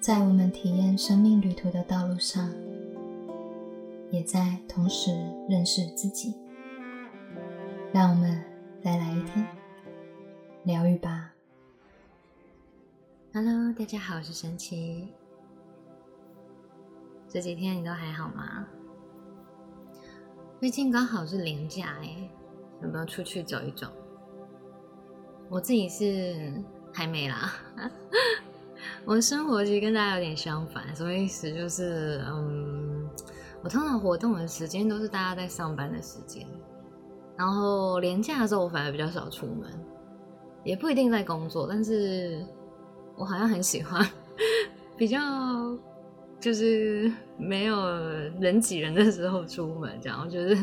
在我们体验生命旅途的道路上，也在同时认识自己。让我们再来一天疗愈吧。Hello，大家好，我是神奇。这几天你都还好吗？最近刚好是连假哎，有没有出去走一走？我自己是还没啦。我的生活其实跟大家有点相反，什么意思？就是嗯，我通常活动的时间都是大家在上班的时间，然后年假的时候我反而比较少出门，也不一定在工作，但是我好像很喜欢比较就是没有人挤人的时候出门，这样我觉得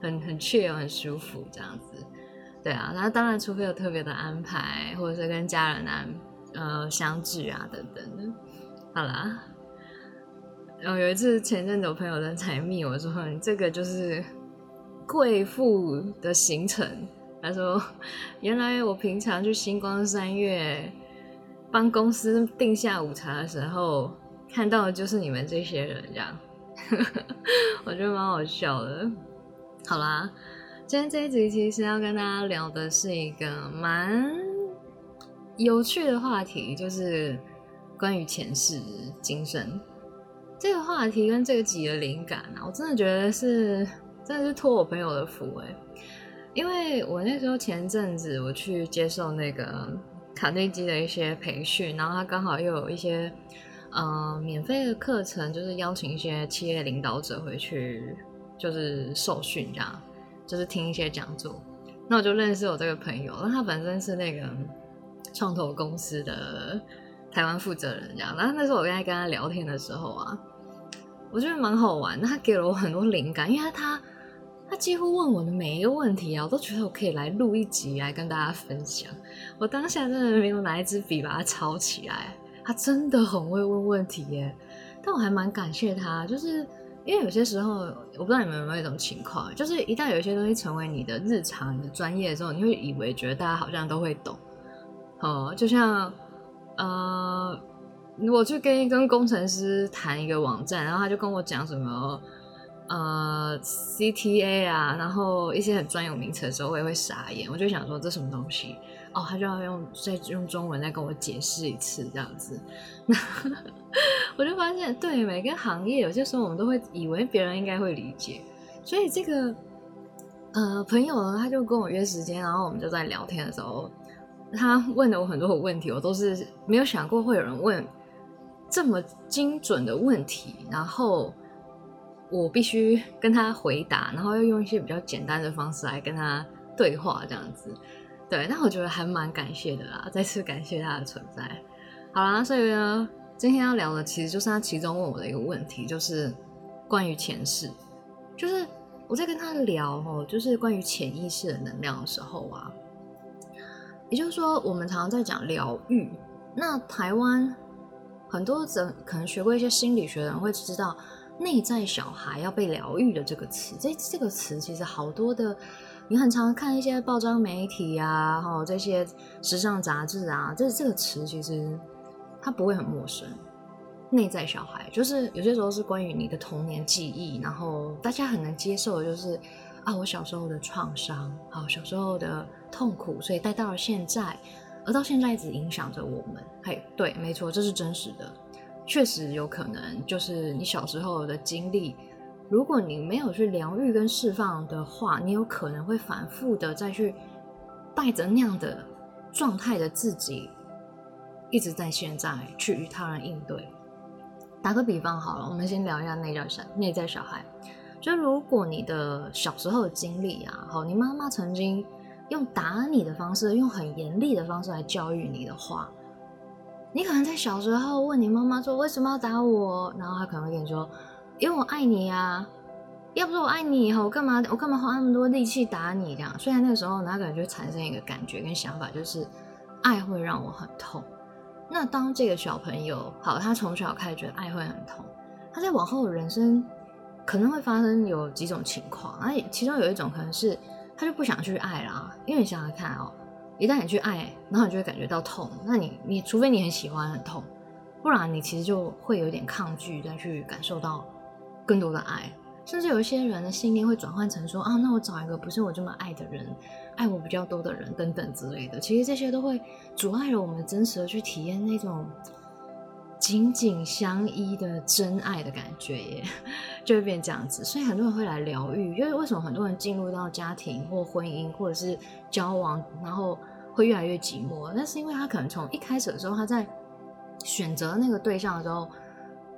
很很 chill 很舒服这样子。对啊，那当然除非有特别的安排，或者是跟家人安。呃，相聚啊，等等的，好啦。然后有一次前阵子我朋友在采蜜我说，这个就是贵妇的行程。他说，原来我平常去星光三月帮公司订下午茶的时候，看到的就是你们这些人，这样，我觉得蛮好笑的。好啦，今天这一集其实要跟大家聊的是一个蛮。有趣的话题就是关于前世今生这个话题跟这个集的灵感啊，我真的觉得是真的是托我朋友的福哎，因为我那时候前阵子我去接受那个卡内基的一些培训，然后他刚好又有一些呃免费的课程，就是邀请一些企业领导者回去就是受训这样，就是听一些讲座，那我就认识我这个朋友，那他本身是那个。创投公司的台湾负责人这样，然后那时候我跟他跟他聊天的时候啊，我觉得蛮好玩，他给了我很多灵感，因为他他几乎问我的每一个问题啊，我都觉得我可以来录一集来跟大家分享。我当下真的没有拿一支笔把它抄起来，他真的很会问问题耶，但我还蛮感谢他，就是因为有些时候我不知道你们有没有一种情况，就是一旦有一些东西成为你的日常、你的专业的时候，你会以为觉得大家好像都会懂。哦，就像，呃，我去跟一跟工程师谈一个网站，然后他就跟我讲什么，呃，CTA 啊，然后一些很专有名词的时候，我也会傻眼，我就想说这什么东西？哦，他就要用再用中文再跟我解释一次这样子，那我就发现，对每个行业，有些时候我们都会以为别人应该会理解，所以这个，呃，朋友呢，他就跟我约时间，然后我们就在聊天的时候。他问了我很多的问题，我都是没有想过会有人问这么精准的问题，然后我必须跟他回答，然后又用一些比较简单的方式来跟他对话，这样子。对，那我觉得还蛮感谢的啦，再次感谢他的存在。好啦，所以呢，今天要聊的其实就是他其中问我的一个问题，就是关于前世，就是我在跟他聊哦，就是关于潜意识的能量的时候啊。也就是说，我们常常在讲疗愈。那台湾很多人可能学过一些心理学的人会知道，内在小孩要被疗愈的这个词。这这个词其实好多的，你很常看一些报章媒体啊，哈，这些时尚杂志啊，这这个词其实它不会很陌生。内在小孩就是有些时候是关于你的童年记忆，然后大家很难接受的就是。啊，我小时候的创伤，好，小时候的痛苦，所以带到了现在，而到现在一直影响着我们。嘿，对，没错，这是真实的，确实有可能，就是你小时候的经历，如果你没有去疗愈跟释放的话，你有可能会反复的再去带着那样的状态的自己，一直在现在去与他人应对。打个比方好了，我们先聊一下内在小内在小孩。就如果你的小时候的经历啊，好，你妈妈曾经用打你的方式，用很严厉的方式来教育你的话，你可能在小时候问你妈妈说为什么要打我，然后她可能会跟你说，因为我爱你呀，要不是我爱你以后，我干嘛我干嘛花那么多力气打你？这样，虽然那个时候，那个人就产生一个感觉跟想法，就是爱会让我很痛。那当这个小朋友，好，他从小开始觉得爱会很痛，他在往后的人生。可能会发生有几种情况，而其中有一种可能是他就不想去爱啦，因为你想想看哦，一旦你去爱，然后你就会感觉到痛，那你你除非你很喜欢很痛，不然你其实就会有点抗拒再去感受到更多的爱。甚至有一些人的信念会转换成说啊，那我找一个不是我这么爱的人，爱我比较多的人等等之类的。其实这些都会阻碍了我们真实的去体验那种紧紧相依的真爱的感觉耶，就会变这样子。所以很多人会来疗愈，因为为什么很多人进入到家庭或婚姻或者是交往，然后会越来越寂寞？那是因为他可能从一开始的时候，他在选择那个对象的时候。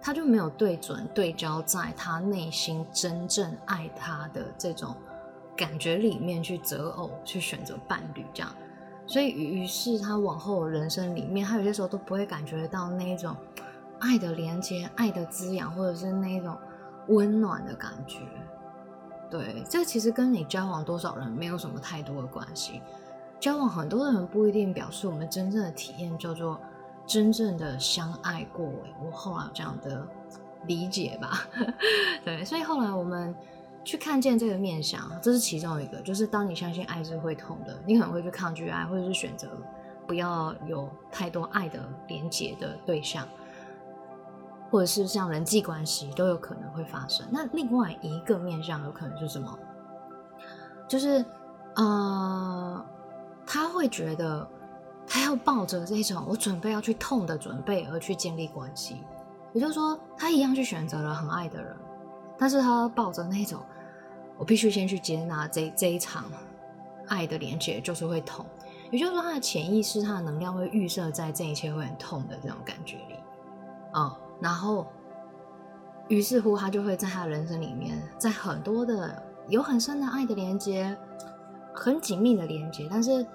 他就没有对准、对焦在他内心真正爱他的这种感觉里面去择偶、去选择伴侣，这样，所以于是他往后人生里面，他有些时候都不会感觉到那一种爱的连接、爱的滋养，或者是那一种温暖的感觉。对，这其实跟你交往多少人没有什么太多的关系。交往很多的人不一定表示我们真正的体验叫做。真正的相爱过，我后来有这样的理解吧。对，所以后来我们去看见这个面相，这是其中一个，就是当你相信爱是会痛的，你可能会去抗拒爱，或者是选择不要有太多爱的连接的对象，或者是像人际关系都有可能会发生。那另外一个面相有可能是什么？就是呃，他会觉得。他要抱着这种我准备要去痛的准备而去建立关系，也就是说，他一样去选择了很爱的人，但是他抱着那种我必须先去接纳这这一场爱的连接，就是会痛。也就是说，他的潜意识、他的能量会预设在这一切会很痛的这种感觉里，啊，然后于是乎他就会在他人生里面，在很多的有很深的爱的连接，很紧密的连接，但是。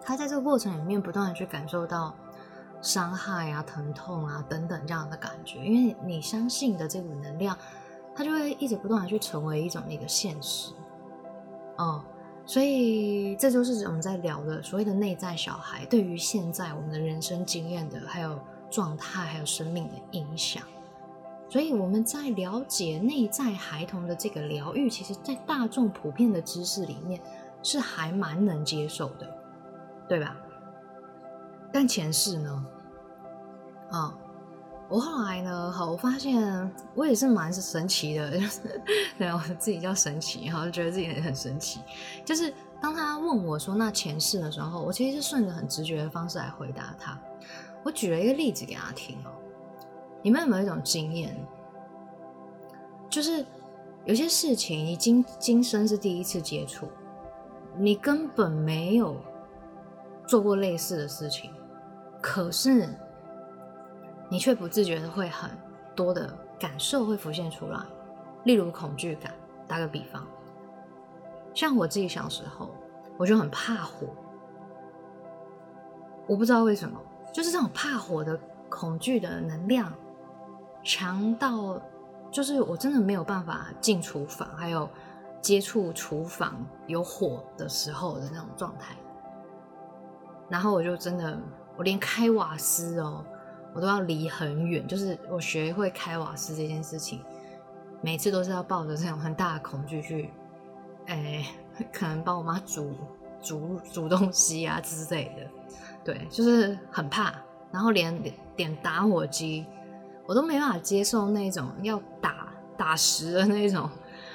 他在这个过程里面不断的去感受到伤害啊、疼痛啊等等这样的感觉，因为你相信的这股能量，它就会一直不断的去成为一种那个现实，哦，所以这就是我们在聊的所谓的内在小孩对于现在我们的人生经验的还有状态还有生命的影响。所以我们在了解内在孩童的这个疗愈，其实在大众普遍的知识里面是还蛮能接受的。对吧？但前世呢？啊，我后来呢？好，我发现我也是蛮神奇的，就 是对我自己叫神奇，然后觉得自己很神奇。就是当他问我说那前世的时候，我其实是顺着很直觉的方式来回答他。我举了一个例子给他听哦。你们有没有一种经验？就是有些事情你今今生是第一次接触，你根本没有。做过类似的事情，可是你却不自觉的会很多的感受会浮现出来，例如恐惧感。打个比方，像我自己小时候，我就很怕火，我不知道为什么，就是这种怕火的恐惧的能量强到，就是我真的没有办法进厨房，还有接触厨房有火的时候的那种状态。然后我就真的，我连开瓦斯哦，我都要离很远。就是我学会开瓦斯这件事情，每次都是要抱着这种很大的恐惧去，哎，可能帮我妈煮煮煮东西啊之类的。对，就是很怕。然后连点打火机，我都没办法接受那种要打打实的那种。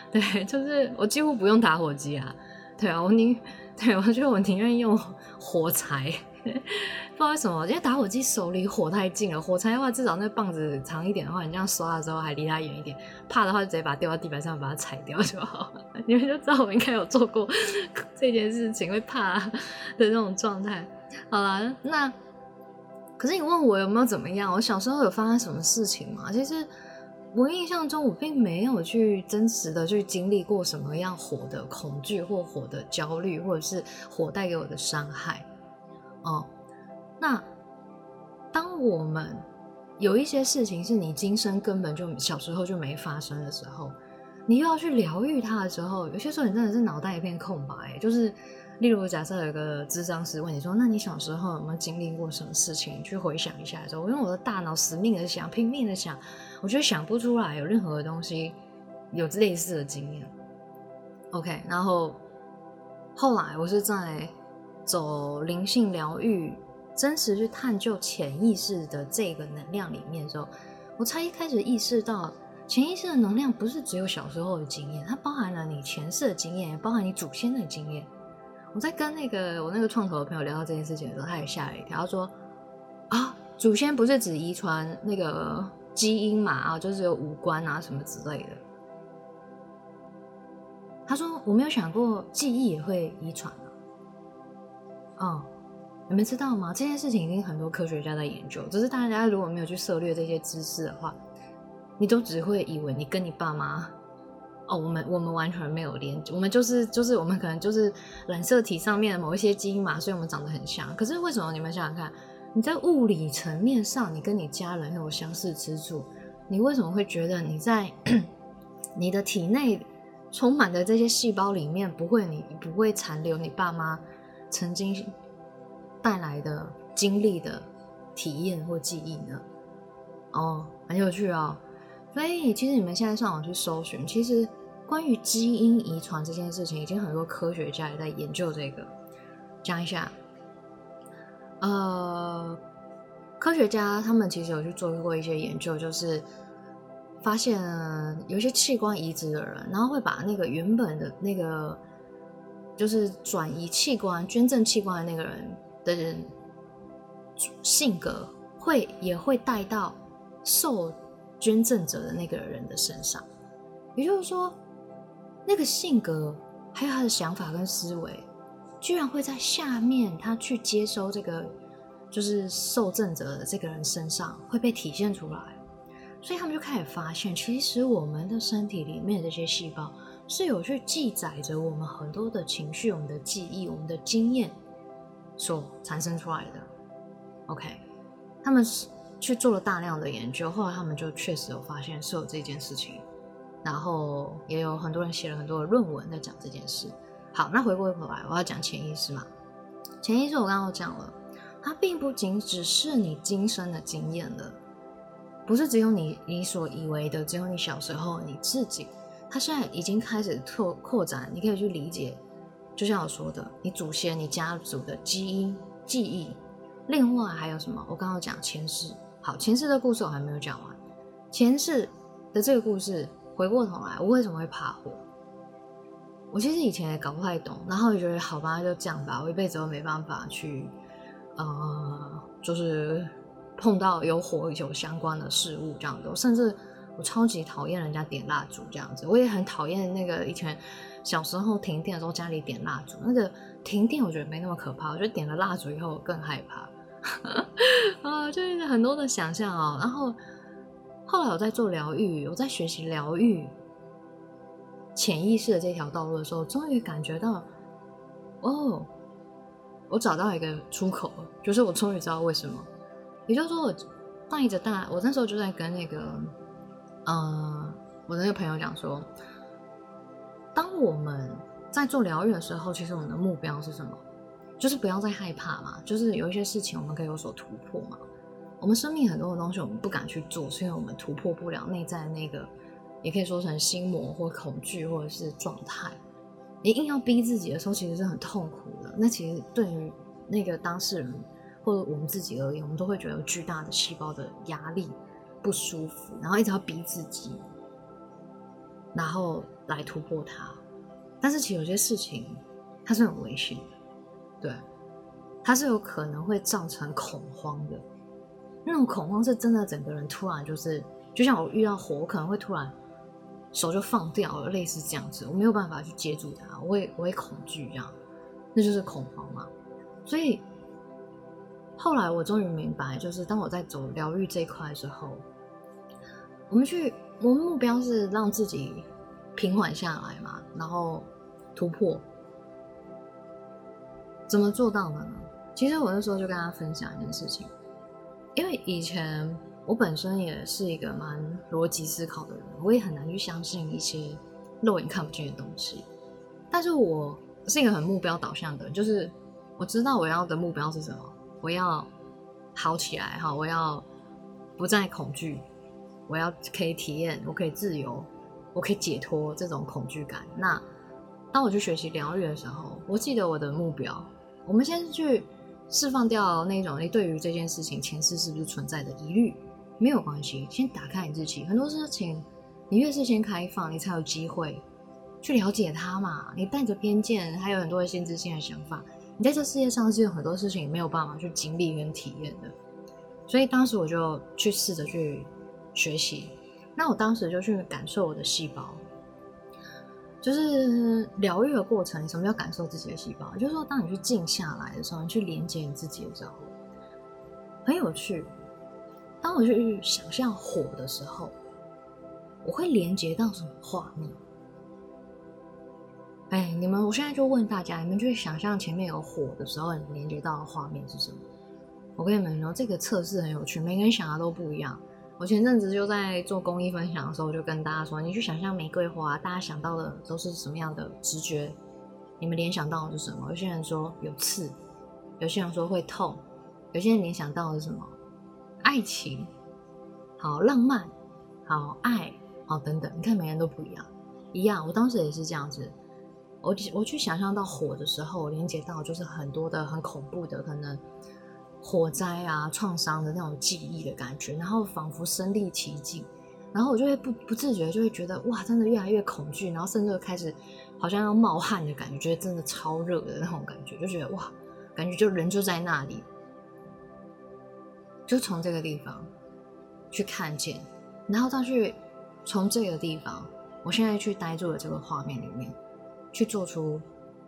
对，就是我几乎不用打火机啊。对啊，我宁。对，我觉得我宁愿用火柴，不知道为什么，因为打火机手离火太近了。火柴的话，至少那棒子长一点的话，你这样刷的时候还离它远一点。怕的话，就直接把它丢到地板上，把它踩掉就好了。你们就知道我应该有做过这件事情，会怕的那种状态。好了，那可是你问我有没有怎么样？我小时候有发生什么事情吗？其实。我印象中，我并没有去真实的去经历过什么样火的恐惧或火的焦虑，或者是火带给我的伤害。哦，那当我们有一些事情是你今生根本就小时候就没发生的时候，你又要去疗愈它的时候，有些时候你真的是脑袋一片空白，就是。例如，假设有个智商师问你说：“那你小时候有没有经历过什么事情？”去回想一下的时候，我用我的大脑死命的想，拼命的想，我觉得想不出来有任何的东西有类似的经验。OK，然后后来我是在走灵性疗愈真实去探究潜意识的这个能量里面的时候，我才一开始意识到，潜意识的能量不是只有小时候的经验，它包含了你前世的经验，也包含你祖先的经验。我在跟那个我那个创投的朋友聊到这件事情的时候，他也吓了一跳，他说：“啊，祖先不是只遗传那个基因嘛？啊，就是有五官啊什么之类的。”他说：“我没有想过记忆也会遗传。”嗯，你们知道吗？这件事情已经很多科学家在研究，只是大家如果没有去涉猎这些知识的话，你都只会以为你跟你爸妈。哦，我们我们完全没有连，我们就是就是我们可能就是染色体上面的某一些基因嘛，所以我们长得很像。可是为什么你们想想看，你在物理层面上，你跟你家人有相似之处，你为什么会觉得你在 你的体内充满的这些细胞里面不会你不会残留你爸妈曾经带来的经历的体验或记忆呢？哦，很有趣哦。所以，其实你们现在上网去搜寻，其实关于基因遗传这件事情，已经很多科学家也在研究这个。讲一下，呃，科学家他们其实有去做过一些研究，就是发现有一些器官移植的人，然后会把那个原本的那个就是转移器官、捐赠器官的那个人的人性格，会也会带到受。捐赠者的那个人的身上，也就是说，那个性格还有他的想法跟思维，居然会在下面他去接收这个就是受赠者的这个人身上会被体现出来，所以他们就开始发现，其实我们的身体里面的这些细胞是有去记载着我们很多的情绪、我们的记忆、我们的经验所产生出来的。OK，他们是。去做了大量的研究，后来他们就确实有发现是有这件事情，然后也有很多人写了很多的论文在讲这件事。好，那回过头来，我要讲潜意识嘛。潜意识我刚刚讲了，它并不仅只是你今生的经验了，不是只有你你所以为的，只有你小时候你自己，它现在已经开始拓扩展，你可以去理解，就像我说的，你祖先、你家族的基因记忆，另外还有什么？我刚刚讲前世。好，前世的故事我还没有讲完。前世的这个故事，回过头来，我为什么会怕火？我其实以前也搞不太懂，然后就觉得好吧，就这样吧，我一辈子都没办法去，呃，就是碰到有火有相关的事物这样子。甚至我超级讨厌人家点蜡烛这样子，我也很讨厌那个以前小时候停电的时候家里点蜡烛。那个停电我觉得没那么可怕，我觉得点了蜡烛以后更害怕。啊，就是很多的想象哦。然后后来我在做疗愈，我在学习疗愈潜意识的这条道路的时候，终于感觉到，哦，我找到一个出口，就是我终于知道为什么。也就是说，我带着大，我那时候就在跟那个，嗯，我的那个朋友讲说，当我们在做疗愈的时候，其实我们的目标是什么？就是不要再害怕嘛，就是有一些事情我们可以有所突破嘛。我们生命很多的东西我们不敢去做，是因为我们突破不了内在那个，也可以说成心魔或恐惧或者是状态。你硬要逼自己的时候，其实是很痛苦的。那其实对于那个当事人或者我们自己而言，我们都会觉得巨大的细胞的压力不舒服，然后一直要逼自己，然后来突破它。但是其实有些事情它是很危险的。对，它是有可能会造成恐慌的，那种恐慌是真的，整个人突然就是，就像我遇到火，我可能会突然手就放掉了，类似这样子，我没有办法去接住它，我会我会恐惧这样，那就是恐慌嘛。所以后来我终于明白，就是当我在走疗愈这一块的时候，我们去，我们目标是让自己平缓下来嘛，然后突破。怎么做到的呢？其实我那时候就跟他分享一件事情，因为以前我本身也是一个蛮逻辑思考的人，我也很难去相信一些肉眼看不见的东西。但是我是一个很目标导向的，就是我知道我要的目标是什么，我要好起来哈，我要不再恐惧，我要可以体验，我可以自由，我可以解脱这种恐惧感。那当我去学习疗愈的时候，我记得我的目标。我们先去释放掉那种你对于这件事情前世是不是存在的疑虑，没有关系，先打开你自己。很多事情，你越是先开放，你才有机会去了解它嘛。你带着偏见，还有很多的限制性的想法，你在这世界上是有很多事情没有办法去经历跟体验的。所以当时我就去试着去学习，那我当时就去感受我的细胞。就是疗愈的过程，什么叫感受自己的细胞？就是说，当你去静下来的时候，你去连接你自己的时候，很有趣。当我去想象火的时候，我会连接到什么画面？哎，你们，我现在就问大家，你们去想象前面有火的时候，你连接到的画面是什么？我跟你们说，这个测试很有趣，每个人想的都不一样。我前阵子就在做公益分享的时候，就跟大家说：“你去想象玫瑰花，大家想到的都是什么样的直觉？你们联想到的是什么？”有些人说有刺，有些人说会痛，有些人联想到的是什么？爱情，好浪漫，好爱，好等等。你看，每个人都不一样。一样，我当时也是这样子。我我去想象到火的时候，连接到就是很多的很恐怖的可能。火灾啊，创伤的那种记忆的感觉，然后仿佛身临其境，然后我就会不不自觉就会觉得哇，真的越来越恐惧，然后甚至开始好像要冒汗的感觉，觉得真的超热的那种感觉，就觉得哇，感觉就人就在那里，就从这个地方去看见，然后再去从这个地方，我现在去呆住了这个画面里面，去做出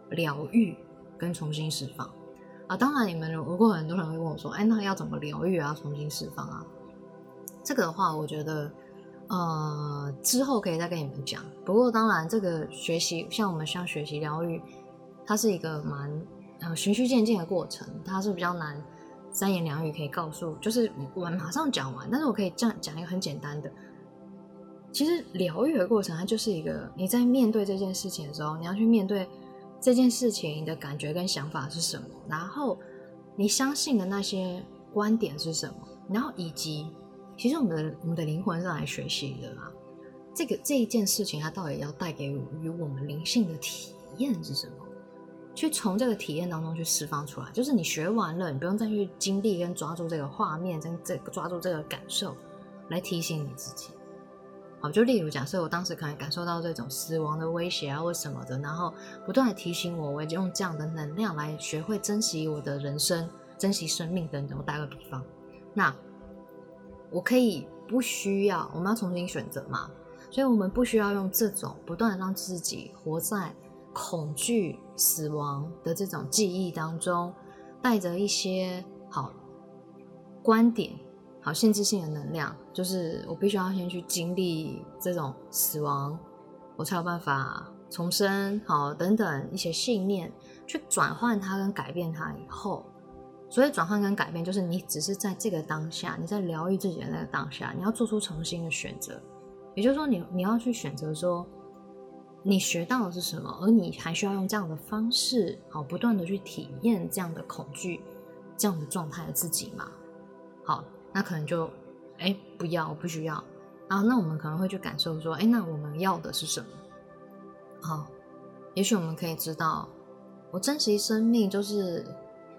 疗愈跟重新释放。啊，当然，你们如果很多人会问我说：“哎，那要怎么疗愈啊？重新释放啊？”这个的话，我觉得，呃，之后可以再跟你们讲。不过，当然，这个学习像我们像学习疗愈，它是一个蛮呃循序渐进的过程，它是比较难三言两语可以告诉，就是我马上讲完。但是我可以这样讲一个很简单的，其实疗愈的过程，它就是一个你在面对这件事情的时候，你要去面对。这件事情的感觉跟想法是什么？然后你相信的那些观点是什么？然后以及，其实我们的我们的灵魂是来学习的啦。这个这一件事情，它到底要带给与我们灵性的体验是什么？去从这个体验当中去释放出来。就是你学完了，你不用再去经历跟抓住这个画面，跟这抓住这个感受，来提醒你自己。就例如，假设我当时可能感受到这种死亡的威胁啊，或什么的，然后不断的提醒我，我用这样的能量来学会珍惜我的人生、珍惜生命等等。我打个比方，那我可以不需要，我们要重新选择嘛？所以我们不需要用这种不断让自己活在恐惧、死亡的这种记忆当中，带着一些好观点。好，限制性的能量就是我必须要先去经历这种死亡，我才有办法重生。好，等等一些信念去转换它跟改变它以后，所以转换跟改变就是你只是在这个当下，你在疗愈自己的那个当下，你要做出重新的选择。也就是说，你你要去选择说，你学到的是什么，而你还需要用这样的方式，好，不断的去体验这样的恐惧、这样的状态的自己嘛？好。那可能就，哎，不要，我不需要。然后，那我们可能会去感受说，哎，那我们要的是什么？好，也许我们可以知道，我珍惜生命，就是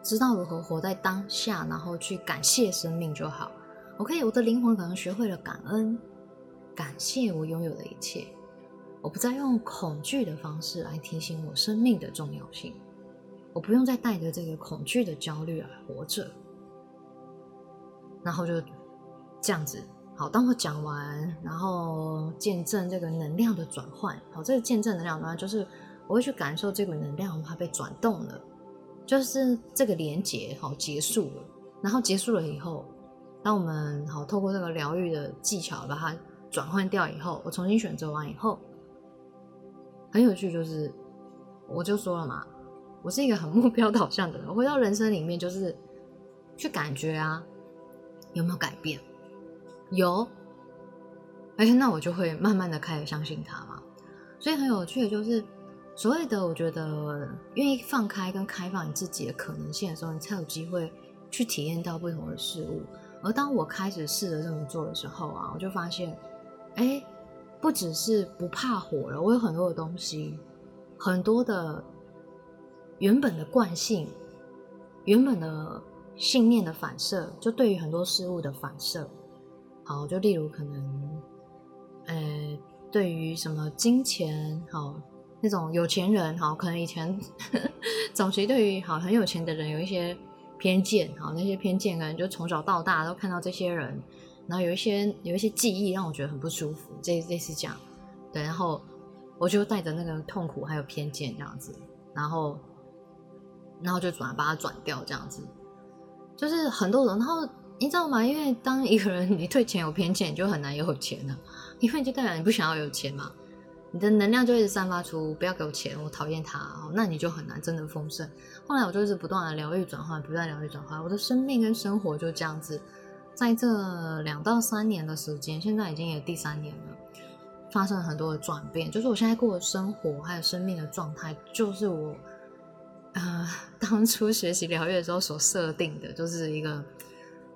知道如何活在当下，然后去感谢生命就好。我可以，我的灵魂可能学会了感恩，感谢我拥有的一切。我不再用恐惧的方式来提醒我生命的重要性，我不用再带着这个恐惧的焦虑而活着。然后就这样子，好。当我讲完，然后见证这个能量的转换，好，这个见证能量转换就是我会去感受这股能量它被转动了，就是这个连接好结束了。然后结束了以后，当我们好透过这个疗愈的技巧把它转换掉以后，我重新选择完以后，很有趣，就是我就说了嘛，我是一个很目标导向的人，回到人生里面就是去感觉啊。有没有改变？有，而且那我就会慢慢的开始相信他嘛。所以很有趣的就是，所谓的我觉得愿意放开跟开放你自己的可能性的时候，你才有机会去体验到不同的事物。而当我开始试着这么做的时候啊，我就发现，哎，不只是不怕火了，我有很多的东西，很多的原本的惯性，原本的信念的反射，就对于很多事物的反射。好，就例如可能，呃，对于什么金钱，好那种有钱人，好可能以前 早期对于好很有钱的人有一些偏见，好那些偏见可能就从小到大都看到这些人，然后有一些有一些记忆让我觉得很不舒服，这类似这样，对，然后我就带着那个痛苦还有偏见这样子，然后。然后就转把它转掉，这样子，就是很多人。然后你知道吗？因为当一个人你对钱有偏见，你就很难有钱了，因为就代表你不想要有钱嘛。你的能量就一直散发出不要给我钱，我讨厌他，那你就很难真的丰盛。后来我就一直不断的疗愈转换，不断疗愈转换，我的生命跟生活就这样子，在这两到三年的时间，现在已经有第三年了，发生了很多的转变。就是我现在过的生活还有生命的状态，就是我。呃，当初学习疗愈的时候所设定的，就是一个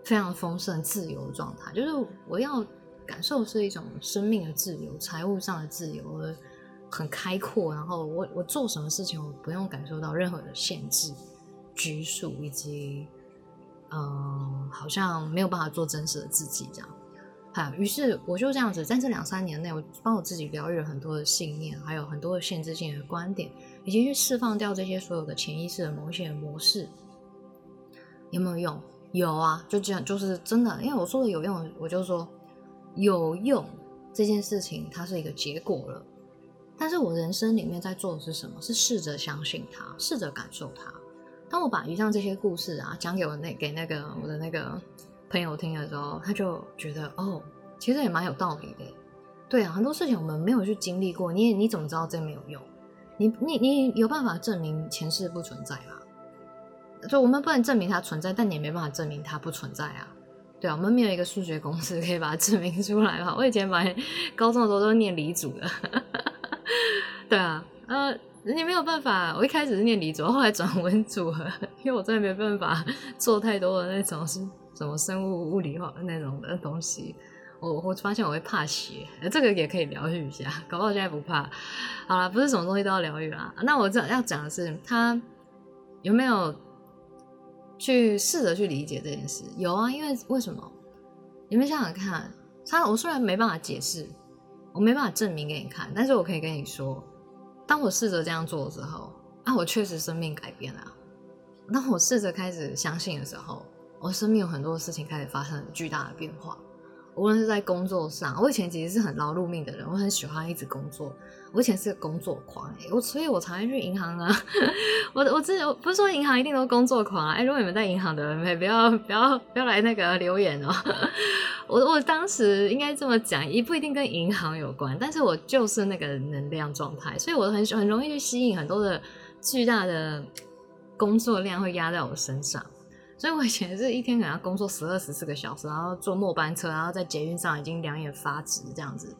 非常丰盛、自由的状态。就是我要感受是一种生命的自由、财务上的自由，很开阔。然后我我做什么事情，我不用感受到任何的限制、拘束，以及嗯，好像没有办法做真实的自己这样。于是我就这样子，在这两三年内，我帮我自己疗愈了很多的信念，还有很多的限制性的观点。以及去释放掉这些所有的潜意识的某些模式，有没有用？有啊，就这样，就是真的。因为我说的有用，我就说有用这件事情，它是一个结果了。但是我人生里面在做的是什么？是试着相信它，试着感受它。当我把以上这些故事啊讲给我那给那个我的那个朋友听的时候，他就觉得哦，其实也蛮有道理的。对啊，很多事情我们没有去经历过，你你怎么知道这没有用？你你你有办法证明前世不存在吗？就我们不能证明它存在，但你也没办法证明它不存在啊。对啊，我们没有一个数学公式可以把它证明出来嘛。我以前买高中的时候都是念理组的，对啊，呃，你没有办法。我一开始是念理组，后来转文组合，因为我真的没办法做太多的那种是什么生物物理化那种的东西。我我发现我会怕血，这个也可以疗愈一下，搞不好现在不怕。好了，不是什么东西都要疗愈啦。那我这要讲的是，他有没有去试着去理解这件事？有啊，因为为什么？你们想想看，他我虽然没办法解释，我没办法证明给你看，但是我可以跟你说，当我试着这样做的时候，啊，我确实生命改变了。当我试着开始相信的时候，我生命有很多事情开始发生巨大的变化。无论是在工作上，我以前其实是很劳碌命的人，我很喜欢一直工作。我以前是个工作狂，我所以我常去银行啊。我我之前不是说银行一定都工作狂啊。哎，如果你们在银行的人，不要不要不要来那个留言哦。我我当时应该这么讲，也不一定跟银行有关，但是我就是那个能量状态，所以我很很容易去吸引很多的巨大的工作量会压在我身上。所以我以前是一天可能要工作十二十四个小时，然后坐末班车，然后在捷运上已经两眼发直这样子，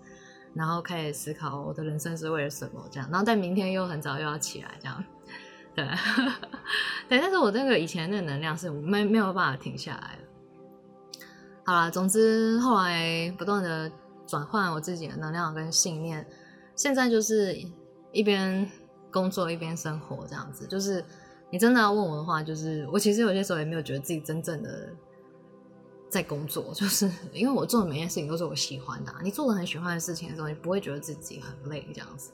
然后开始思考我的人生是为了什么这样，然后在明天又很早又要起来这样，对，对，但是我那个以前的能量是没没有办法停下来。好了，总之后来不断的转换我自己的能量跟信念，现在就是一边工作一边生活这样子，就是。你真的要问我的话，就是我其实有些时候也没有觉得自己真正的在工作，就是 因为我做的每件事情都是我喜欢的。你做的很喜欢的事情的时候，你不会觉得自己很累这样子。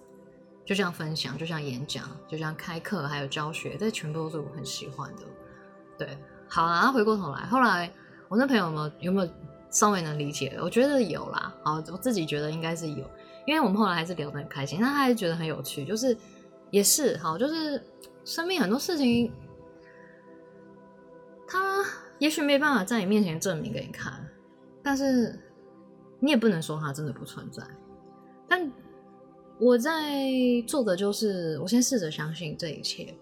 就像分享，就像演讲，就像开课，还有教学，这全部都是我很喜欢的。对，好啦，回过头来，后来我那朋友有没有有没有稍微能理解？我觉得有啦。好，我自己觉得应该是有，因为我们后来还是聊得很开心，那他还是觉得很有趣，就是也是好，就是。生命很多事情，他也许没办法在你面前证明给你看，但是你也不能说它真的不存在。但我在做的就是，我先试着相信这一切，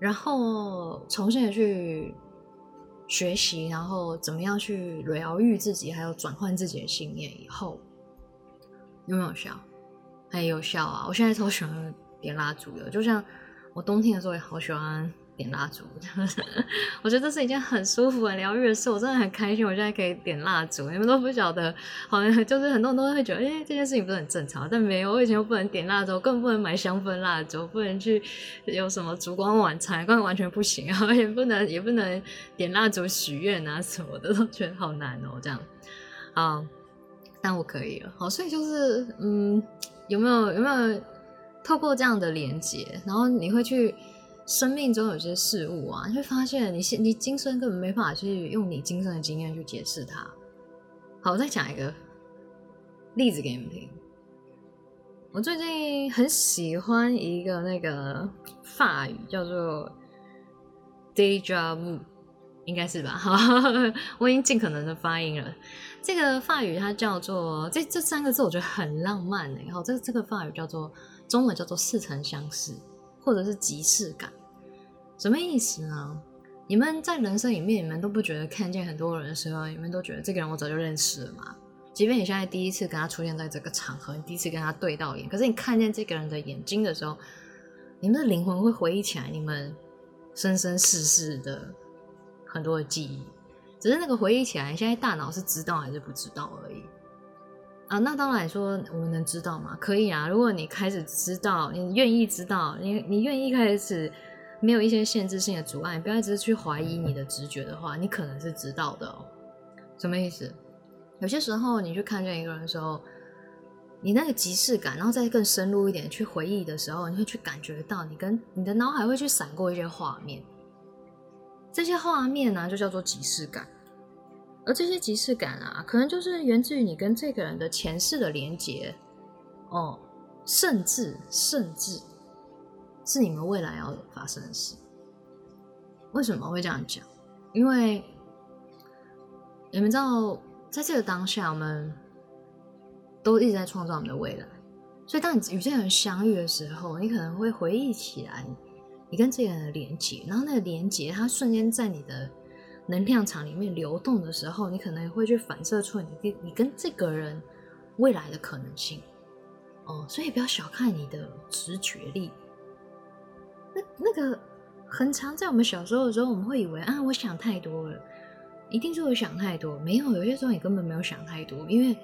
然后重新的去学习，然后怎么样去疗愈自己，还有转换自己的信念。以后有没有效？很有效啊！我现在超喜欢点蜡烛的，就像。我冬天的时候也好喜欢点蜡烛，我觉得这是一件很舒服、很疗愈的事。我真的很开心，我现在可以点蜡烛。你们都不晓得，好像就是很多人都会觉得，哎，这件事情不是很正常。但没有，我以前又不能点蜡烛，更不能买香氛蜡烛，不能去有什么烛光晚餐，根本完全不行啊！也不能，也不能点蜡烛许愿啊什么的，都觉得好难哦。这样，好，但我可以了。好，所以就是，嗯，有没有有没有透过这样的连接，然后你会去。生命中有些事物啊，你会发现你现你今生根本没法去用你今生的经验去解释它。好，我再讲一个例子给你们听。我最近很喜欢一个那个法语，叫做 “deja vu”，应该是吧？好，我已经尽可能的发音了。这个法语它叫做这这三个字，我觉得很浪漫哎。好，这这个法语叫做中文叫做“似曾相识”或者是“即视感”。什么意思呢？你们在人生里面，你们都不觉得看见很多人的时候，你们都觉得这个人我早就认识了吗？即便你现在第一次跟他出现在这个场合，你第一次跟他对到眼，可是你看见这个人的眼睛的时候，你们的灵魂会回忆起来你们生生世世的很多的记忆，只是那个回忆起来，现在大脑是知道还是不知道而已。啊，那当然说我们能知道吗？可以啊，如果你开始知道，你愿意知道，你你愿意开始。没有一些限制性的阻碍，不要一直去怀疑你的直觉的话，你可能是知道的哦。什么意思？有些时候你去看见一个人的时候，你那个即视感，然后再更深入一点去回忆的时候，你会去感觉到你跟你的脑海会去闪过一些画面。这些画面呢，就叫做即视感。而这些即视感啊，可能就是源自于你跟这个人的前世的连结哦，甚至甚至。是你们未来要发生的事。为什么会这样讲？因为你们知道，在这个当下，我们都一直在创造我们的未来。所以，当你与这个人相遇的时候，你可能会回忆起来你跟这个人的连接，然后那个连接它瞬间在你的能量场里面流动的时候，你可能会去反射出你跟你跟这个人未来的可能性。哦，所以不要小看你的直觉力。那那个很常在我们小时候的时候，我们会以为啊，我想太多了，一定是我想太多。没有，有些时候你根本没有想太多，因为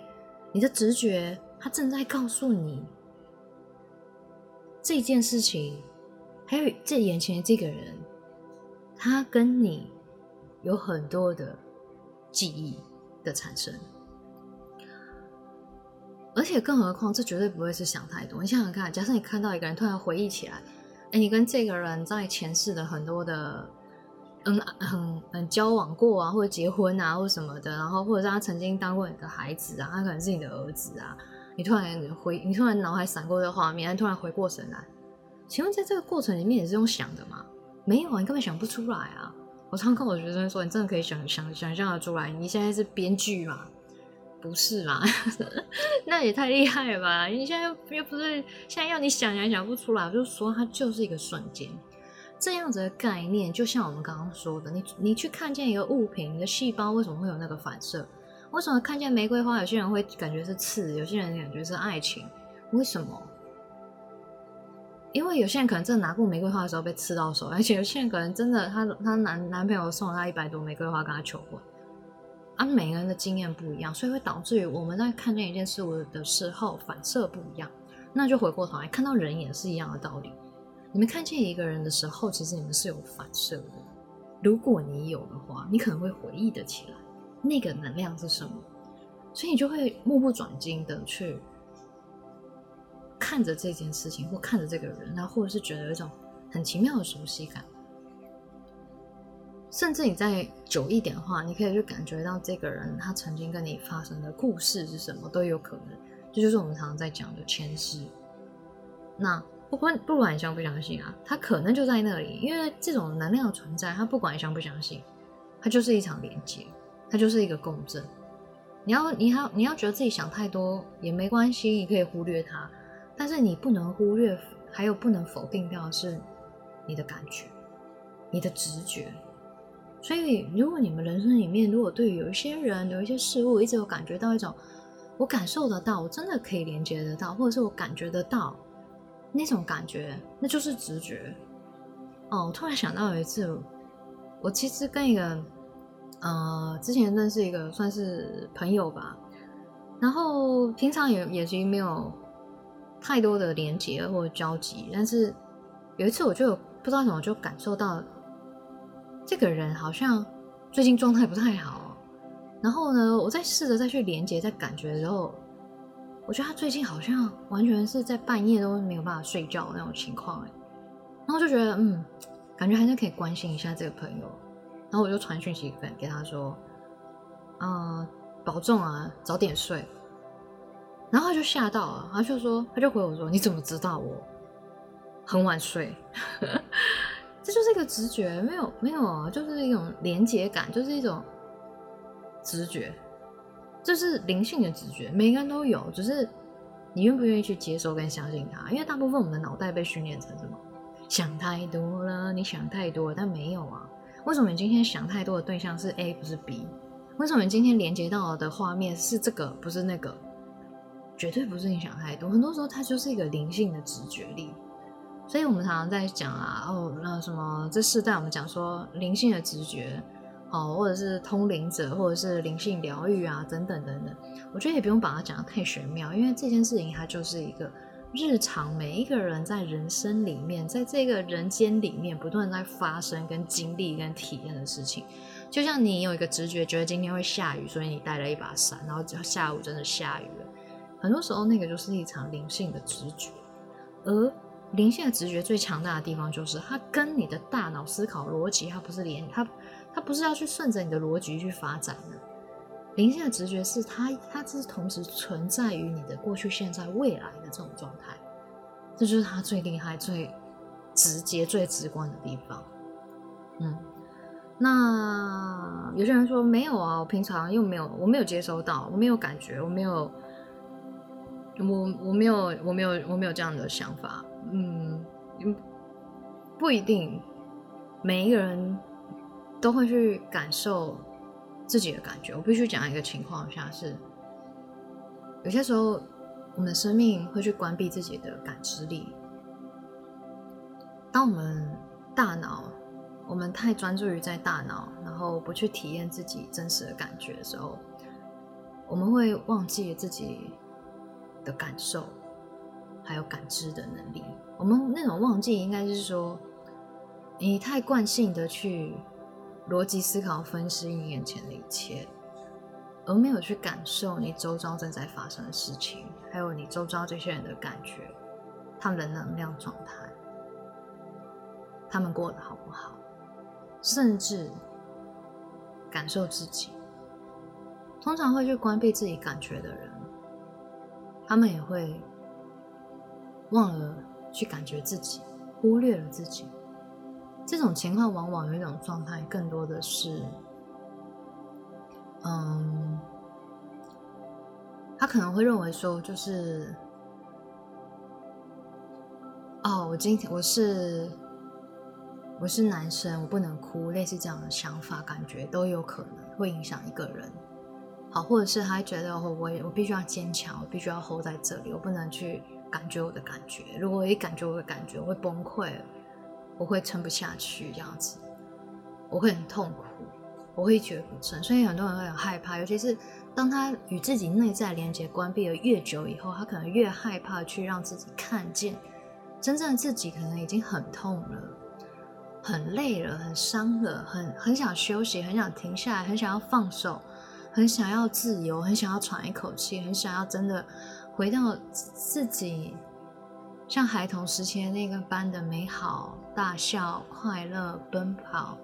你的直觉它正在告诉你这件事情，还有这眼前的这个人，他跟你有很多的记忆的产生，而且更何况，这绝对不会是想太多。你想想看，假设你看到一个人突然回忆起来。哎，你跟这个人在前世的很多的，嗯，很很交往过啊，或者结婚啊，或什么的，然后或者是他曾经当过你的孩子啊，他可能是你的儿子啊，你突然回，你突然脑海闪过这个画面，突然回过神来，请问在这个过程里面也是用想的吗？没有啊，你根本想不出来啊！我常跟我学生说，你真的可以想想想象的出来，你现在是编剧嘛？不是嘛？那也太厉害了吧！你现在又又不是现在要你想也想不出来，我就说它就是一个瞬间，这样子的概念，就像我们刚刚说的，你你去看见一个物品，你的细胞为什么会有那个反射？为什么看见玫瑰花，有些人会感觉是刺，有些人感觉是爱情？为什么？因为有些人可能真的拿过玫瑰花的时候被刺到手，而且有些人可能真的，她她男男朋友送了她一百朵玫瑰花跟她求婚。啊，每个人的经验不一样，所以会导致于我们在看见一件事物的时候反射不一样。那就回过头来看到人也是一样的道理。你们看见一个人的时候，其实你们是有反射的。如果你有的话，你可能会回忆的起来那个能量是什么，所以你就会目不转睛的去看着这件事情，或看着这个人，然后或者是觉得有一种很奇妙的熟悉感。甚至你再久一点的话，你可以去感觉到这个人他曾经跟你发生的故事是什么都有可能。这就是我们常常在讲的前世。那不管不管你相不相信啊，他可能就在那里，因为这种能量的存在，他不管你相不相信，它就是一场连接，它就是一个共振。你要你要你要觉得自己想太多也没关系，你可以忽略它，但是你不能忽略，还有不能否定掉的是你的感觉，你的直觉。所以，如果你们人生里面，如果对于有一些人、有一些事物，一直有感觉到一种，我感受得到，我真的可以连接得到，或者是我感觉得到那种感觉，那就是直觉。哦，我突然想到有一次，我其实跟一个呃之前认识一个算是朋友吧，然后平常也也是没有太多的连接或者交集，但是有一次我就不知道怎么就感受到这个人好像最近状态不太好，然后呢，我在试着再去连接、再感觉的时候，我觉得他最近好像完全是在半夜都没有办法睡觉的那种情况。然后就觉得，嗯，感觉还是可以关心一下这个朋友。然后我就传讯息给给他说，啊，保重啊，早点睡。然后他就吓到了，他就说，他就回我说，你怎么知道我很晚睡？这就是一个直觉，没有没有啊，就是一种连接感，就是一种直觉，这是灵性的直觉，每个人都有，只是你愿不愿意去接受跟相信它。因为大部分我们的脑袋被训练成什么？想太多了，你想太多，但没有啊。为什么你今天想太多的对象是 A 不是 B？为什么你今天连接到的画面是这个不是那个？绝对不是你想太多，很多时候它就是一个灵性的直觉力。所以我们常常在讲啊，哦，那什么这世代我们讲说灵性的直觉，哦，或者是通灵者，或者是灵性疗愈啊，等等等等。我觉得也不用把它讲的太玄妙，因为这件事情它就是一个。日常每一个人在人生里面，在这个人间里面不断在发生、跟经历、跟体验的事情，就像你有一个直觉，觉得今天会下雨，所以你带了一把伞，然后下午真的下雨了。很多时候，那个就是一场灵性的直觉。而灵性的直觉最强大的地方，就是它跟你的大脑思考逻辑，它不是连它，它不是要去顺着你的逻辑去发展的。灵性的直觉是它，它是同时存在于你的过去、现在、未来的这种状态，这就是它最厉害、最直接、最直观的地方。嗯，那有些人说没有啊，我平常又没有，我没有接收到，我没有感觉，我没有，我我没有，我没有，我没有这样的想法。嗯，不一定，每一个人都会去感受。自己的感觉，我必须讲一个情况下是，有些时候我们的生命会去关闭自己的感知力。当我们大脑，我们太专注于在大脑，然后不去体验自己真实的感觉的时候，我们会忘记自己的感受，还有感知的能力。我们那种忘记，应该是说，你太惯性的去。逻辑思考、分析你眼前的一切，而没有去感受你周遭正在发生的事情，还有你周遭这些人的感觉，他们的能量状态，他们过得好不好，甚至感受自己。通常会去关闭自己感觉的人，他们也会忘了去感觉自己，忽略了自己。这种情况往往有一种状态，更多的是，嗯，他可能会认为说，就是，哦，我今天我是我是男生，我不能哭，类似这样的想法，感觉都有可能会影响一个人。好，或者是他觉得我我我必须要坚强，我必须要 hold 在这里，我不能去感觉我的感觉。如果我一感觉我的感觉，我会崩溃。我会撑不下去，这样子，我会很痛苦，我会觉不振，所以很多人会很害怕，尤其是当他与自己内在连接关闭了越久以后，他可能越害怕去让自己看见真正的自己，可能已经很痛了，很累了，很伤了，很很想休息，很想停下来，很想要放手，很想要自由，很想要喘一口气，很想要真的回到自己。像孩童时期的那个般的美好、大笑、快乐、奔跑、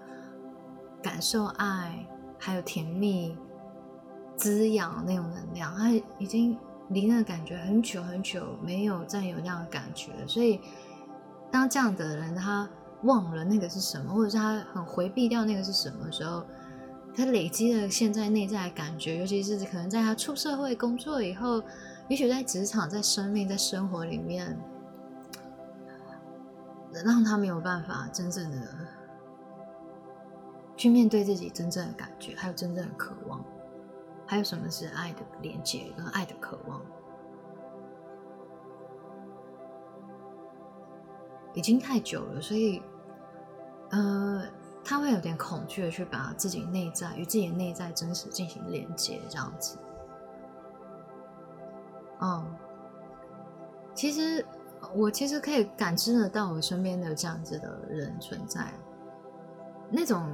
感受爱，还有甜蜜、滋养那种能量，他已经离那个感觉很久很久没有再有那样的感觉了。所以，当这样的人他忘了那个是什么，或者是他很回避掉那个是什么的时候，他累积了现在内在的感觉，尤其是可能在他出社会工作以后，也许在职场、在生命、在生活里面。让他没有办法真正的去面对自己真正的感觉，还有真正的渴望，还有什么是爱的连接跟爱的渴望，已经太久了，所以呃，他会有点恐惧的去把自己内在与自己的内在真实进行连接，这样子。嗯，其实我其实可以感知得到我身边的这样子的人存在，那种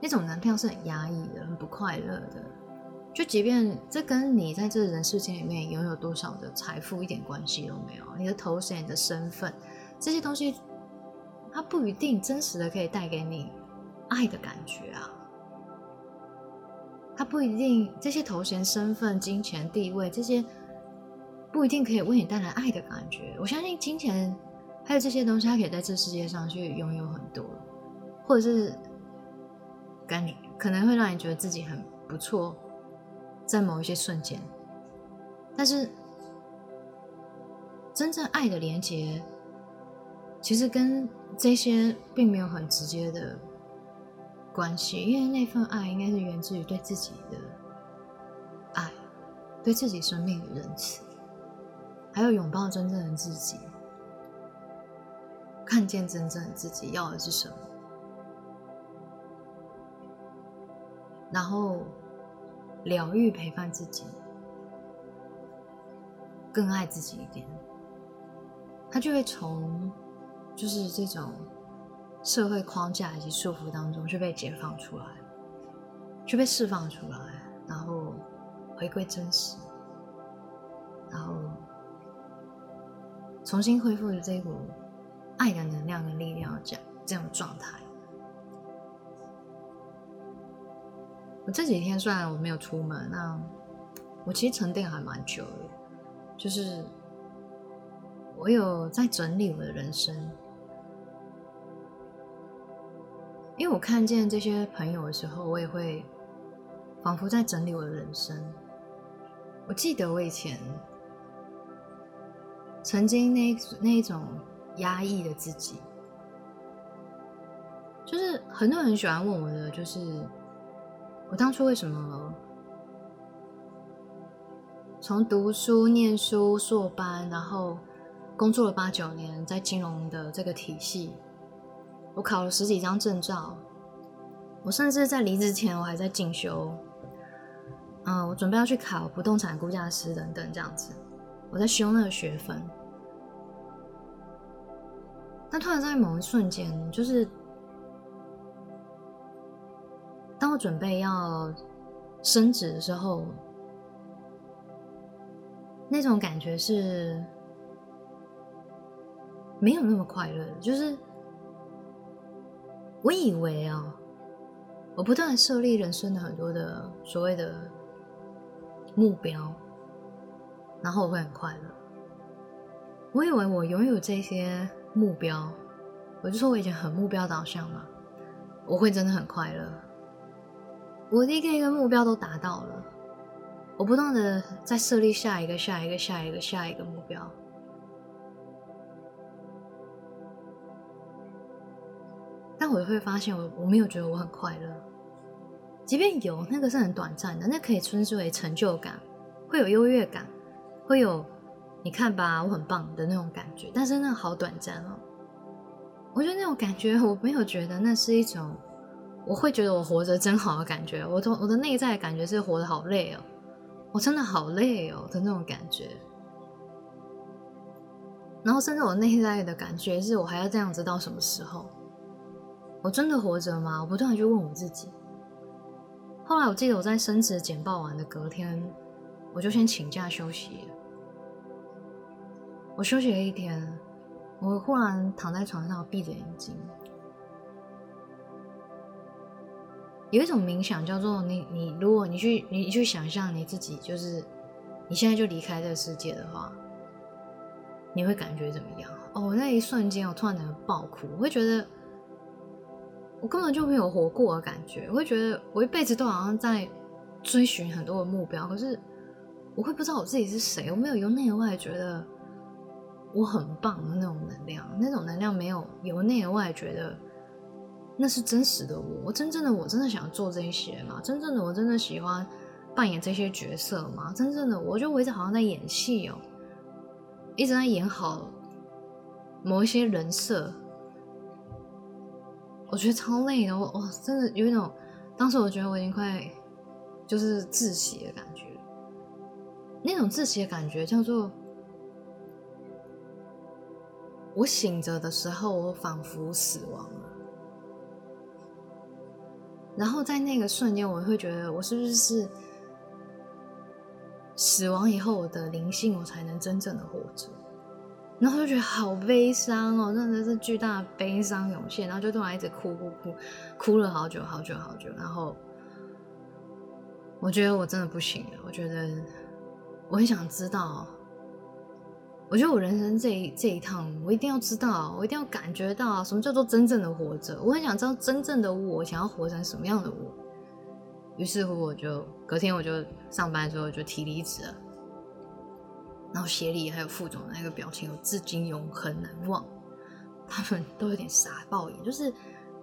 那种能量是很压抑的，很不快乐的。就即便这跟你在这人世间里面拥有多少的财富一点关系都没有，你的头衔、你的身份这些东西，它不一定真实的可以带给你爱的感觉啊。它不一定这些头衔、身份、金钱、地位这些不一定可以为你带来爱的感觉。我相信金钱还有这些东西，它可以在这世界上去拥有很多，或者是感觉可能会让你觉得自己很不错。在某一些瞬间，但是真正爱的连接，其实跟这些并没有很直接的关系，因为那份爱应该是源自于对自己的爱，对自己生命的仁慈，还有拥抱真正的自己，看见真正的自己要的是什么，然后。疗愈陪伴自己，更爱自己一点，他就会从就是这种社会框架以及束缚当中去被解放出来，去被释放出来，然后回归真实，然后重新恢复了这股爱的能量跟力量，这样这种状态。我这几天虽然我没有出门，那我其实沉淀还蛮久的，就是我有在整理我的人生，因为我看见这些朋友的时候，我也会仿佛在整理我的人生。我记得我以前曾经那那一种压抑的自己，就是很多人喜欢问我的，就是。我当初为什么从读书、念书、硕班，然后工作了八九年，在金融的这个体系，我考了十几张证照，我甚至在离职前我还在进修，嗯，我准备要去考不动产估价师等等这样子，我在修那个学分，但突然在某一瞬间，就是。当我准备要升职的时候，那种感觉是没有那么快乐。就是我以为啊，我不断设立人生的很多的所谓的目标，然后我会很快乐。我以为我拥有这些目标，我就说我已经很目标导向了，我会真的很快乐。我的一个一个目标都达到了，我不断的在设立下一个、下一个、下一个、下一个目标，但我会发现，我我没有觉得我很快乐，即便有那个是很短暂的，那可以称之为成就感，会有优越感，会有你看吧，我很棒的那种感觉，但是那好短暂哦。我觉得那种感觉，我没有觉得那是一种。我会觉得我活着真好的感觉，我从我的内在感觉是活得好累哦，我真的好累哦的那种感觉。然后甚至我内在的感觉是我还要这样子到什么时候？我真的活着吗？我不断的去问我自己。后来我记得我在升职简报完的隔天，我就先请假休息。我休息了一天，我忽然躺在床上闭着眼睛。有一种冥想叫做你你如果你去你去想象你自己就是你现在就离开这个世界的话，你会感觉怎么样？哦，那一瞬间我突然的爆哭，我会觉得我根本就没有活过的感觉，我会觉得我一辈子都好像在追寻很多的目标，可是我会不知道我自己是谁，我没有由内而外觉得我很棒的那种能量，那种能量没有由内而外觉得。那是真实的我，我真正的我真的想做这些吗？真正的我真的喜欢扮演这些角色吗？真正的我，就我一直好像在演戏哦，一直在演好某一些人设，我觉得超累的，我哇，真的有一种，当时我觉得我已经快就是窒息的感觉，那种窒息的感觉叫做，我醒着的时候，我仿佛死亡了，然后在那个瞬间，我会觉得我是不是是死亡以后，我的灵性我才能真正的活着。然后就觉得好悲伤哦，真的是巨大的悲伤涌现，然后就突然一直哭哭哭，哭了好久好久好久。然后我觉得我真的不行了，我觉得我很想知道，我觉得我人生这一这一趟，我一定要知道，我一定要感觉到什么叫做真正的活着。我很想知道真正的我想要活成什么样的我。于是乎，我就隔天我就上班的时候就提离职了。然后协理还有副总的那个表情，我至今永恒难忘。他们都有点傻爆眼，就是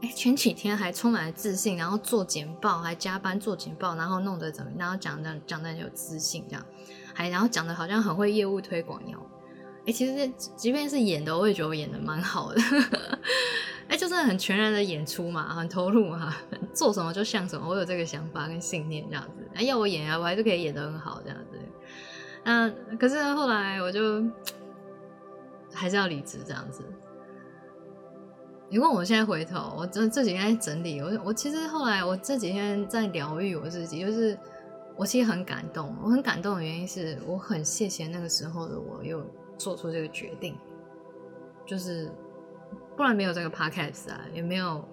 哎，前几天还充满了自信，然后做简报，还加班做简报，然后弄得怎么，然后讲的讲的很有自信，这样，还然后讲的好像很会业务推广一样。哎，其实即便是演的，我也觉得我演的蛮好的。哎，就是很全然的演出嘛，很投入嘛，做什么就像什么。我有这个想法跟信念，这样子。哎，要我演啊，我还是可以演的很好，这样子。那可是后来我就还是要离职这样子。你问我现在回头，我这这几天在整理，我我其实后来我这几天在疗愈我自己，就是我其实很感动。我很感动的原因是我很谢谢那个时候的我，又做出这个决定，就是不然没有这个 podcast 啊，也没有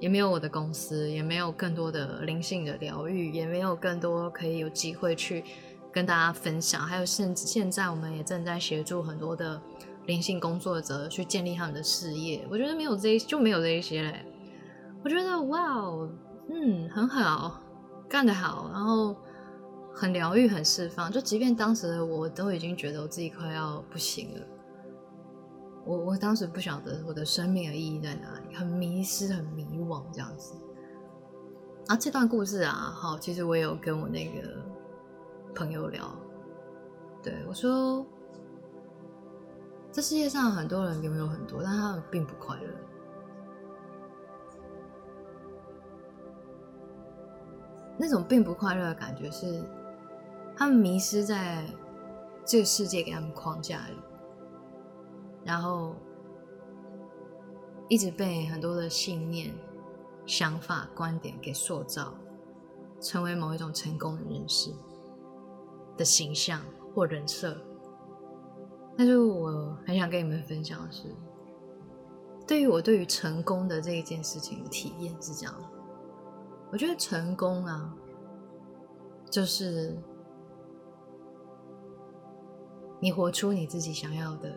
也没有我的公司，也没有更多的灵性的疗愈，也没有更多可以有机会去。跟大家分享，还有现现在我们也正在协助很多的灵性工作者去建立他们的事业。我觉得没有这就没有这一些嘞。我觉得哇哦，嗯，很好，干得好，然后很疗愈，很释放。就即便当时我都已经觉得我自己快要不行了，我我当时不晓得我的生命的意义在哪里，很迷失，很迷惘这样子。啊，这段故事啊，好，其实我有跟我那个。朋友聊，对我说：“这世界上很多人拥有很多，但他们并不快乐。那种并不快乐的感觉是，他们迷失在这个世界给他们框架里，然后一直被很多的信念、想法、观点给塑造，成为某一种成功的人士。”的形象或人设，但是我很想跟你们分享的是，对于我对于成功的这一件事情的体验是这样。我觉得成功啊，就是你活出你自己想要的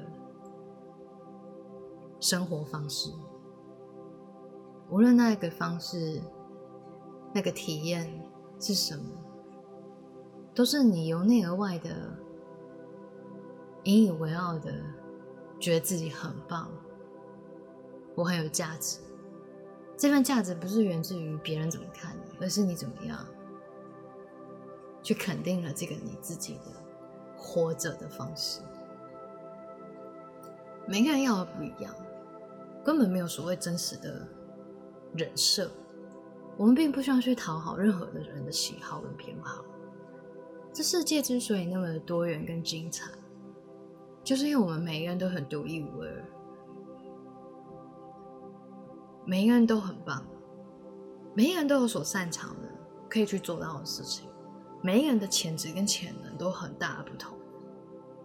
生活方式，无论那个方式、那个体验是什么。都是你由内而外的引以为傲的，觉得自己很棒，我很有价值。这份价值不是源自于别人怎么看你，而是你怎么样去肯定了这个你自己的活着的方式。每个人要的不一样，根本没有所谓真实的人设。我们并不需要去讨好任何的人的喜好跟偏好。这世界之所以那么的多元跟精彩，就是因为我们每一个人都很独一无二，每一个人都很棒，每一个人都有所擅长的，可以去做到的事情，每一个人的潜质跟潜能都很大的不同，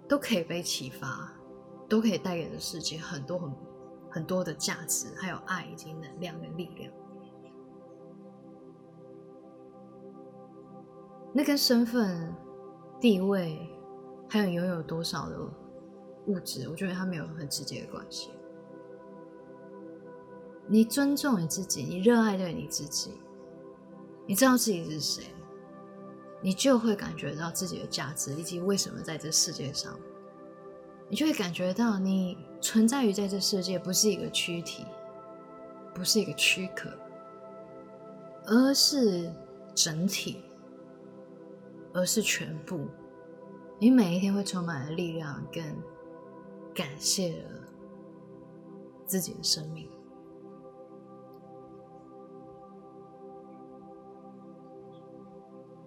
都可以被启发，都可以带给这世界很多很很多的价值，还有爱以及能量跟力量。那跟身份、地位，还有拥有多少的物质，我觉得它没有很直接的关系。你尊重你自己，你热爱着你自己，你知道自己是谁，你就会感觉到自己的价值，以及为什么在这世界上，你就会感觉到你存在于在这世界不是一个躯体，不是一个躯壳，而是整体。而是全部。你每一天会充满了力量，跟感谢了自己的生命。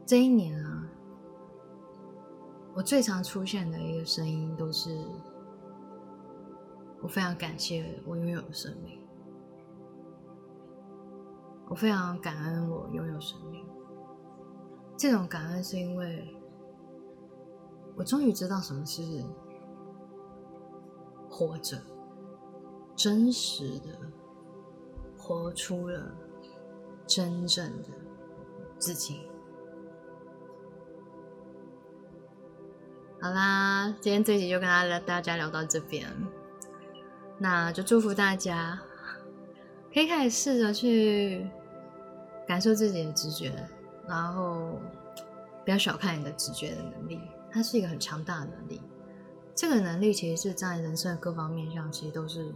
这一年啊，我最常出现的一个声音都是：我非常感谢我拥有生命，我非常感恩我拥有生命。这种感恩是因为，我终于知道什么是活着，真实的活出了真正的自己。好啦，今天这集就跟大家大家聊到这边，那就祝福大家可以开始试着去感受自己的直觉，然后不要小看你的直觉的能力，它是一个很强大的能力。这个能力其实是在人生的各方面上，其实都是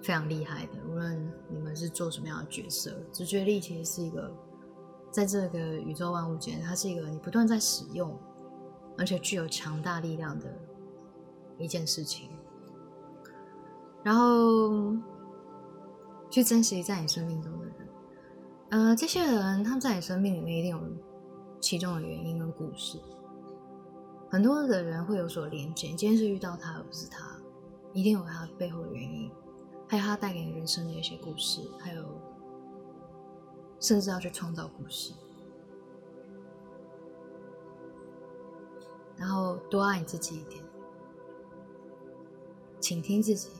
非常厉害的。无论你们是做什么样的角色，直觉力其实是一个在这个宇宙万物间，它是一个你不断在使用。而且具有强大力量的一件事情，然后去珍惜在你生命中，呃，这些人他们在你生命里面一定有其中的原因跟故事。很多的人会有所连接，今天是遇到他而不是他，一定有他背后的原因，还有他带给你人生的一些故事，还有甚至要去创造故事。然后多爱你自己一点，倾听自己，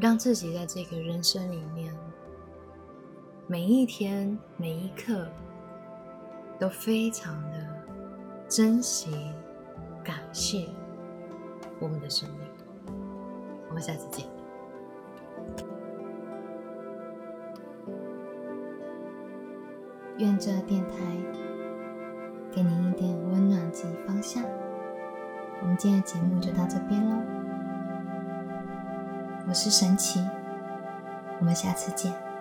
让自己在这个人生里面，每一天每一刻都非常的珍惜、感谢我们的生命。我们下次见。愿这电台。给您一点温暖及方向。我们今天的节目就到这边喽。我是神奇，我们下次见。